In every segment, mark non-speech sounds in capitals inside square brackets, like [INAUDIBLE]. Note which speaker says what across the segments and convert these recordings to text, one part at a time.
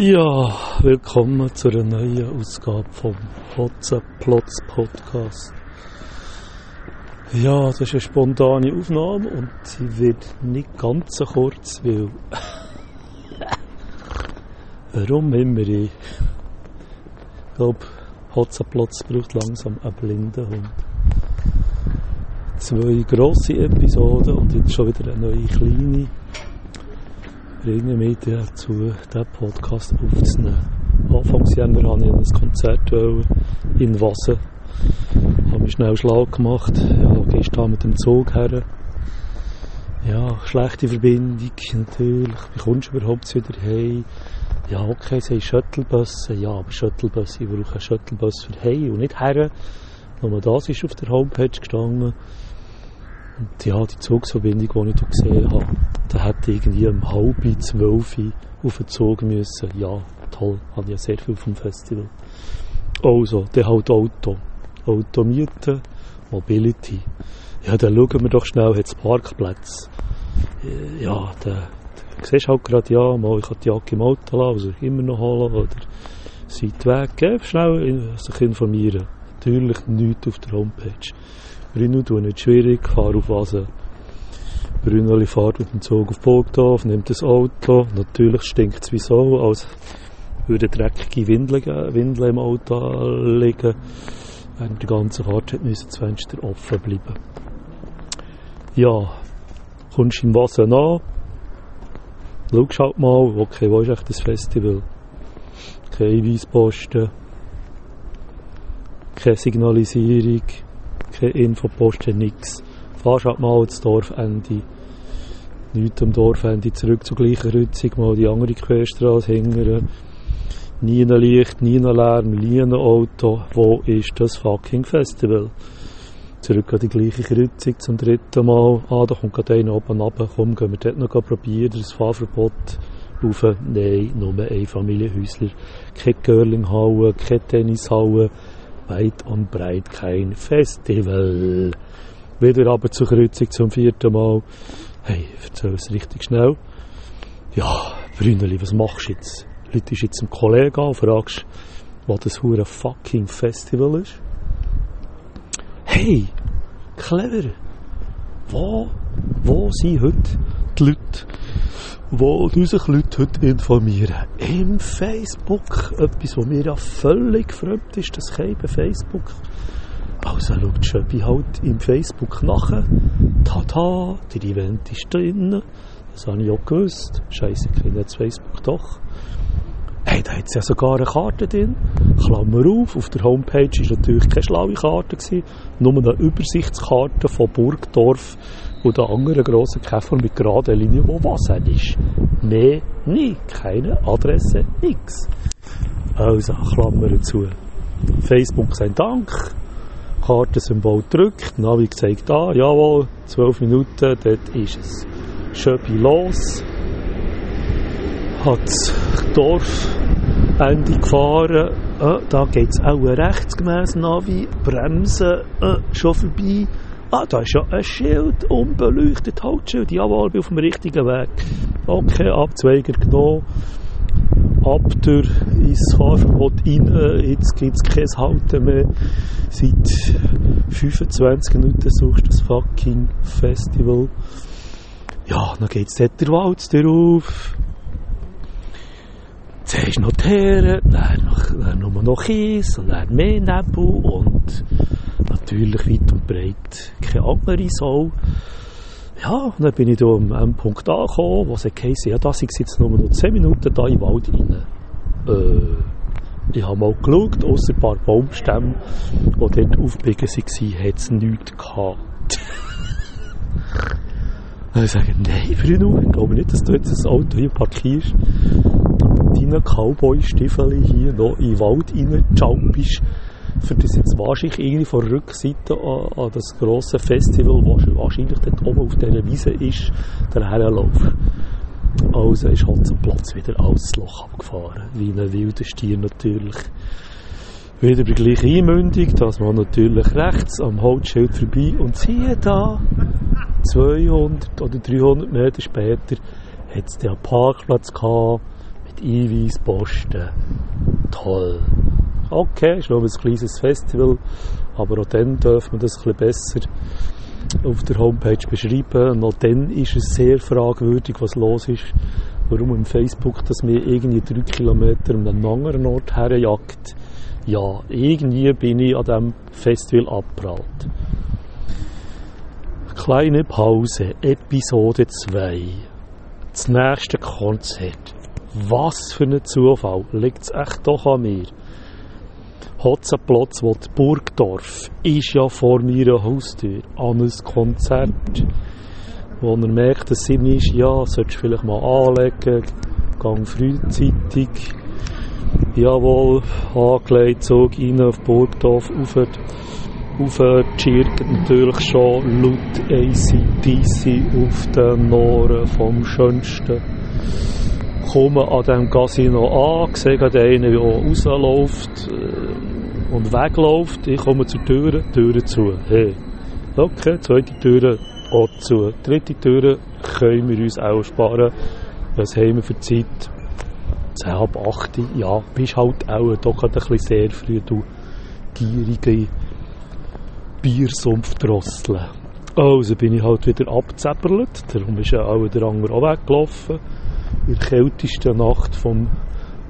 Speaker 1: Ja, willkommen zu einer neuen Ausgabe vom Hotzenplotz Podcast. Ja, das ist eine spontane Aufnahme und sie wird nicht ganz so kurz, weil. [LAUGHS] Warum immer ich? Ich glaube, Hotzenplotz braucht langsam einen blinden Hund. Zwei grosse Episoden und jetzt schon wieder eine neue kleine mich dazu, diesen Podcast aufzunehmen. Anfangs Januar wollte ich ein Konzert in Wasser. Habe mich schnell schlau gemacht. Ja, gehst da mit dem Zug her. Ja, schlechte Verbindung, natürlich. Wie kommst du überhaupt wieder hey? Ja, okay, sie haben Shuttlebusse. Ja, aber Shuttlebusse, ich brauche einen Shuttlebus für hey und nicht her. Nur das ist auf der Homepage gestanden. Und ja, die Zugsverbindung, die ich hier gesehen habe, da hätte irgendwie um halb zwölf auf den Zug müssen. Ja, toll, habe ja sehr viel vom Festival. Also, dann halt Auto. Auto mieten, Mobility. Ja, dann schauen wir doch schnell, hat es Parkplätze. Äh, ja, dann, dann siehst du halt gerade, ja, mal, ich kann die Jacke im Auto lassen, also immer noch holen, oder seid weg, gell, schnell sich informieren. Natürlich nichts auf der Homepage. Bruno tut nicht schwierig, fahr auf Wasser. Bruneli fährt mit dem Zug auf Burgdorf, nimmt das Auto. Natürlich stinkt es wie so, als würde dreckige Windeln, Windeln im Auto liegen. Während der ganzen Fahrt müssen das Fenster offen bleiben. Ja, kommst im Wasser nach, schaust halt mal, okay, wo ist echt das Festival? Keine Hinweisposten, keine Signalisierung, keine Infoposten, nichts. Fahrst halt mal ins Dorfende. Nicht am Dorfende zurück zur gleichen Rützung, mal die andere Querstraße hingern. Nie ein Licht, nie ein Lärm, nie ein Auto. Wo ist das fucking Festival? Zurück an die gleiche Kreuzung zum dritten Mal. Ah, da kommt gerade einer oben runter. Komm, gehen wir dort noch probieren. Das Fahrverbot rauf. Nein, nur ein Familienhäusler. Keine Girlinghalle, keine Tennishalle weit und breit kein Festival. Wieder aber zur Kreuzung zum vierten Mal. Hey, erzähl es richtig schnell. Ja, Brünneli, was machst du jetzt? Leutest jetzt einem Kollegen an und fragst, was das hure fucking Festival ist? Hey, clever. Wo, wo sind heute die Leute, wo sich Leute heute informieren. Im Facebook. Etwas, was mir ja völlig fremd ist, das Käbe Facebook. Also schaut Schöppi halt im Facebook nach. Tada, der Event ist drin. Das habe ich auch gewusst. Scheiße, kenne jetzt Facebook doch. Hey, da hat es ja sogar eine Karte drin. Klammer auf, auf der Homepage war natürlich keine schlaue Karte, gewesen, nur eine Übersichtskarte von Burgdorf und der anderen grossen Käfer mit geraden Linien, wo Wasser ist. Mehr nie, keine Adresse, nix. Also, Klammer zu. Facebook sein Dank. Kartensymbol drückt, Navi zeigt an, jawohl, 12 Minuten, dort ist es. Schöppi los, hat das Dorfende gefahren, äh, da geht es auch rechtsgemäß Navi, Bremsen, äh, schon vorbei, ah, da ist ja ein Schild, unbeleuchtet, Haltschild, jawohl, bin auf dem richtigen Weg. Okay, Abzweiger genommen, ab durch ins Fahrverbot rein, jetzt gibt es kein Halten mehr. Seit 25 Minuten suchst du das fucking Festival. Ja, dann geht es dort der Wald drauf. Zuerst noch die Heere, dann, noch, dann nur noch Kies und dann mehr Nebel und natürlich weit und breit keine andere Sau. Ja, und dann bin ich da am Endpunkt angekommen, wo es heisst, ja, da sind jetzt nur noch 10 Minuten da im Wald rein. Äh, ich habe mal geschaut, außer ein paar Baumstämme, die dort aufgebiegen waren, hat es nichts gehabt. [LAUGHS] Sage ich, nein, Bruno, ich glaube nicht, dass du jetzt ein Auto hier parkierst deinen Cowboy-Stiefeln hier noch in den Wald reinjumpst, für das jetzt wahrscheinlich irgendwie von der Rückseite an, an das grosse Festival, was wahrscheinlich dort oben auf dieser Wiese ist, daherlaufen. Also ist Hotzenplatz wieder alles Loch abgefahren, wie ein wilder Stier natürlich. Wieder bei gleicher Einmündung, dass man natürlich rechts am Holzschild vorbei und siehe da, 200 oder 300 Meter später, hat es den Parkplatz gehabt, Einweisposten. Toll. Okay, ist nur ein kleines Festival, aber auch dann dürfen wir das ein besser auf der Homepage beschreiben. Und auch dann ist es sehr fragwürdig, was los ist. Warum im Facebook, dass mir irgendwie drei Kilometer an einen anderen Ort herjagt. Ja, irgendwie bin ich an diesem Festival abgeprallt. Kleine Pause, Episode 2. Das nächste Konzert. Was für ein Zufall. Liegt es echt doch an mir? Hotzenplotz, wo Burgdorf ist ja vor meiner Haustür an ein Konzert. Wo er merkt, dass ihm ist, ja, solltest du vielleicht mal anlegen, gang frühzeitig. Jawohl, angelegt, Zug rein auf Burgdorf, auf aufgechirkt natürlich schon laut ACDC auf den Noren vom Schönsten. Komme an diesem Casino an, sehe einen, der rausläuft äh, und wegläuft. Ich komme zur Tür, Tür zu. Hey. Okay, zweite Tür auch zu. Dritte Tür können wir uns auch sparen. Was haben wir für Zeit? 10 ab 8. Ja, bist halt auch doch ein bisschen sehr früh, du gierige Biersumpfdrossel. Also bin ich halt wieder abgezeppert, darum ist ja auch der andere auch weggelaufen. In der kältesten Nacht vom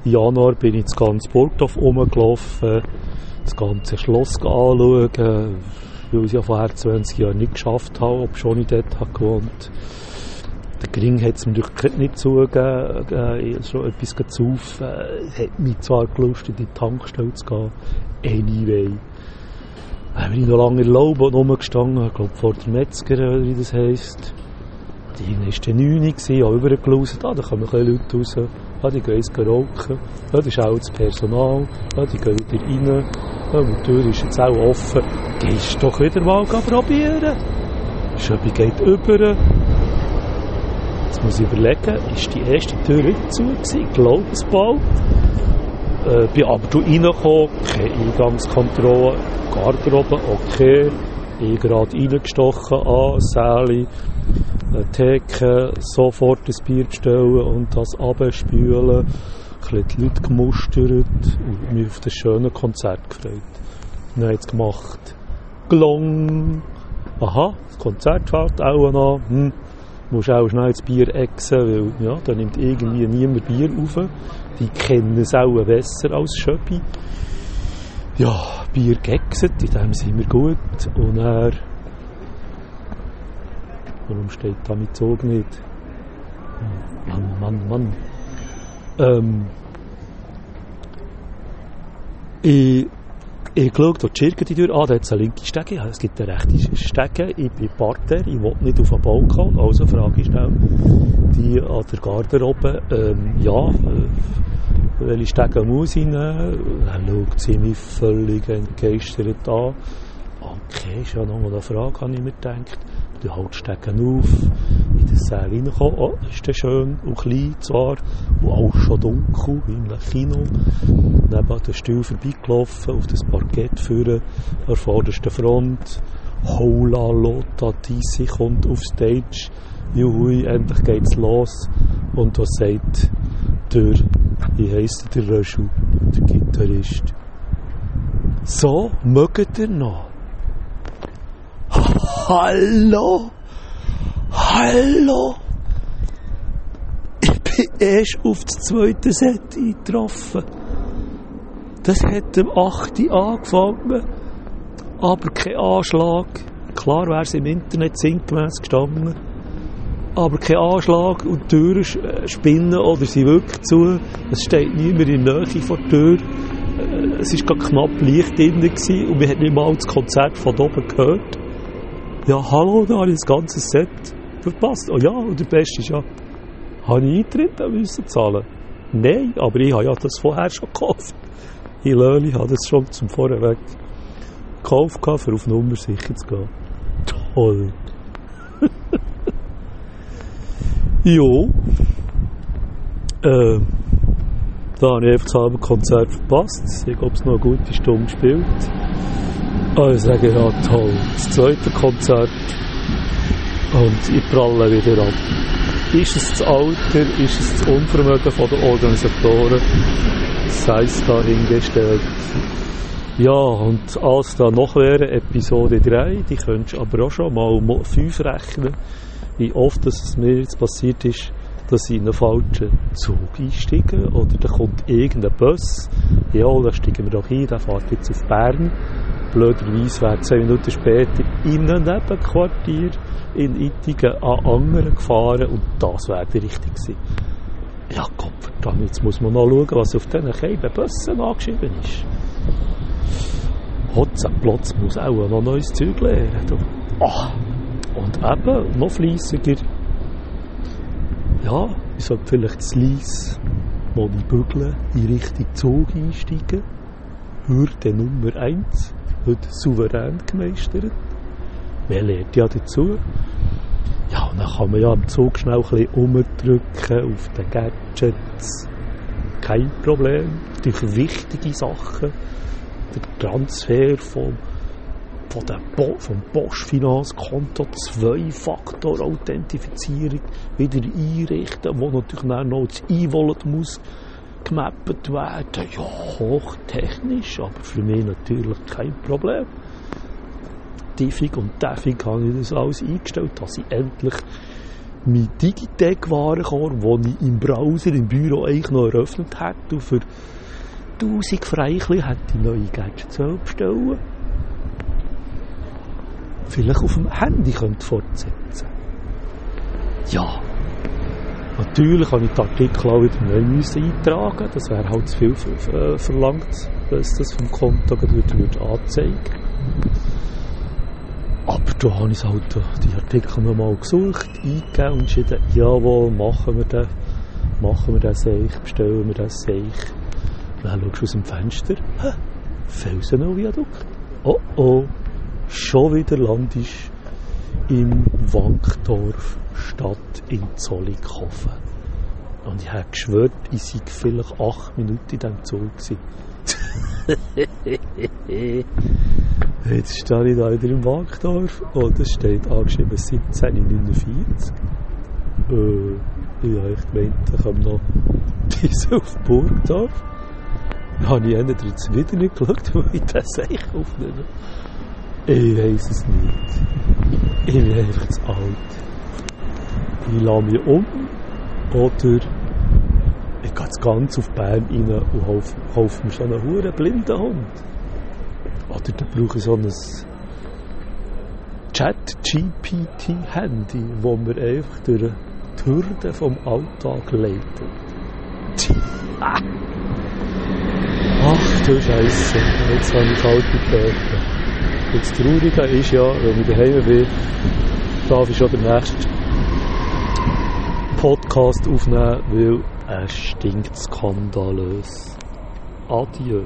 Speaker 1: Januar bin ich das ganze Burgdorf rumgelaufen, das ganze Schloss anschauen, weil ich es ja vorher 20 Jahre nicht geschafft habe, ob schon ich dort habe gewohnt der Gring hat es mir natürlich nicht zugegeben, äh, schon etwas zu. Äh, hat mich zwar gelust, in die Tankstelle zu gehen, anyway haben wir noch lange in Laube rumgestanden, ich glaube vor der Metzger, wie das heisst. Die war dann 9 Uhr, ich habe übergelaufen, ah, da kommen Leute raus, ah, die gehen jetzt rauchen, ah, das ist auch das Personal, ah, die gehen wieder rein, ah, die Tür ist jetzt auch offen, gehst doch wieder mal probieren. Schöppi geht über. Jetzt muss ich überlegen, ist die erste Tür wieder zu gewesen? Ich glaube es bald. Äh, bin aber reingekommen, keine Eingangskontrolle, Garderobe, okay. Ich gerade reingestochen an, Säle, Theke, sofort ein Bier bestellen und das abspülen. Ein die Leute gemustert und mich auf das schöne Konzert gefreut. Und dann jetzt gemacht. Glong! Aha, das Konzert fährt auch noch. Hm musst auch schnell das Bier exen, weil ja, da nimmt irgendwie niemand Bier auf. Die kennen es auch besser als Schöppi. Ja, Bier geexet, in dem sind wir gut. Und er. Warum steht da mit Zug nicht? Mann, Mann, Mann. Ähm, ich ich geschaut, wo die Schirke Tür, ah, da hat es eine linke Stege, es gibt eine rechte Stege, ich bin Parterre, ich will nicht auf den Balkon, also frage ich schnell die an der Garderobe, ähm, ja, äh, welche Stege muss ich nehmen? Dann schaut sie mich völlig entgeistert an. Okay, ist ja noch eine Frage, habe ich mir gedacht. Du halt Stegen auf, in den Saal reinkommen. Oh, ist das schön und klein zwar, und auch schon dunkel, wie im Kino. Neben den Stuhl vorbeigelaufen, auf das Parkett führen, an der vordersten Front. Hola Lota Tisi kommt auf Stage. Juhui, endlich geht's los. Und was sagt der, wie heisst der Röschel, der Gitarrist? So, mögt ihr noch? Hallo? Hallo? Ich bin erst auf das zweite Set eingetroffen. Das hat am 8. angefangen. Aber kein Anschlag. Klar wäre es im Internet sinngemäß gestanden. Aber kein Anschlag und die Türen äh, spinnen oder sie wirklich zu. Es steht niemand in der Nähe vor der Tür. Äh, es war knapp Licht drin und wir haben nicht mal das Konzert von oben gehört. Ja, hallo, da habe ich das ganze Set verpasst. Oh ja, und der Beste ist ja, habe ich Eintritt müssen zahlen? Nein, aber ich habe ja das vorher schon gekauft. Ich Löli habe das schon zum Vorweg gekauft, für auf Nummer sicher zu gehen. Toll. [LAUGHS] jo. Äh, da habe ich einfach das halbe Konzert verpasst. Ich habe es noch eine gute Stunde gespielt. Ich sage ja toll. Das zweite Konzert. Und ich pralle wieder ab. Ist es das Alter? Ist es das Unvermögen der Organisatoren? Sei es dahingestellt. Ja, und als da noch wäre Episode 3, die könntest du aber auch schon mal 5 rechnen, wie oft es mir jetzt passiert ist, dass ich in einen falschen Zug einsteige oder da kommt irgendein Bus, ja, da steigen wir doch ein, der fährt jetzt auf Bern. Blöderweise wäre 10 Minuten später in einem Nebenquartier in Ittigen an anderen gefahren und das wäre die richtig gewesen. Ja, Gott verdammt, jetzt muss man noch schauen, was auf diesen Scheiben Bussen angeschrieben ist. Hotzenplotz muss auch noch neues Zeug lernen. Ach, und eben, noch fleissiger. Ja, ich sollte vielleicht zu Lies mal die Bügeln in Richtung Zug einsteigen. Hürde Nummer 1, heute souverän gemeistert. Man lernt ja dazu. Ja, und dann kann man ja am Zug schnell ein bisschen umdrücken auf den Gadgets. Kein Problem. Natürlich wichtige Sachen der Transfer vom, von dem Bo vom Bosch-Finanzkonto, Zwei-Faktor-Authentifizierung wieder einrichten, wo natürlich dann noch das E-Wallet muss gemappt werden. Ja, hochtechnisch, aber für mich natürlich kein Problem. Diffig und Deffig habe ich das alles eingestellt, dass ich endlich mein Digitec-Warenkorb, den ich im Browser im Büro eigentlich noch eröffnet hätte, und für 1000 Freichli hätte ich neue Gadgets bestellen Vielleicht auf dem Handy könnte fortsetzen. Ja. Natürlich habe ich die Artikel auch wieder neu müssen eintragen Das wäre halt zu viel äh, verlangt, dass das vom Konto wieder würde anzeigen Aber da habe ich halt die Artikel nochmal gesucht, eingegeben und entschieden, jawohl, machen wir das, machen wir das Seich, bestellen wir das Seich. Dann schaust du aus dem Fenster, Felsenau-Viadukt. Oh oh, schon wieder landest im Wankdorf statt in Zollikofen. Und ich habe geschwört, ich sei vielleicht acht Minuten in diesem Zug [LAUGHS] Jetzt stehe ich da wieder im Wankdorf und es steht angeschrieben 1749. Äh, ich habe echt gemeint, ich komme noch [LAUGHS] bis auf Burgdorf habe ich jetzt wieder nicht geschaut, [LAUGHS] wo ich das eigentlich aufnehme. Ich weiß es nicht. Ich bin einfach zu alt. Ich lasse mich um oder ich gehe ganz auf Bern rein und hoffe, mir schon einen hohen blinden Hund. Oder dann brauche ich so ein Chat-GPT-Handy, wo mir einfach durch die Hürden vom Alltag leitet. Ach du Scheiße, jetzt habe ich kalte Pferde. Jetzt Traurige ist ja, wenn ich daheim bin, darf ich schon den nächsten Podcast aufnehmen, weil er stinkt skandalös. Adieu.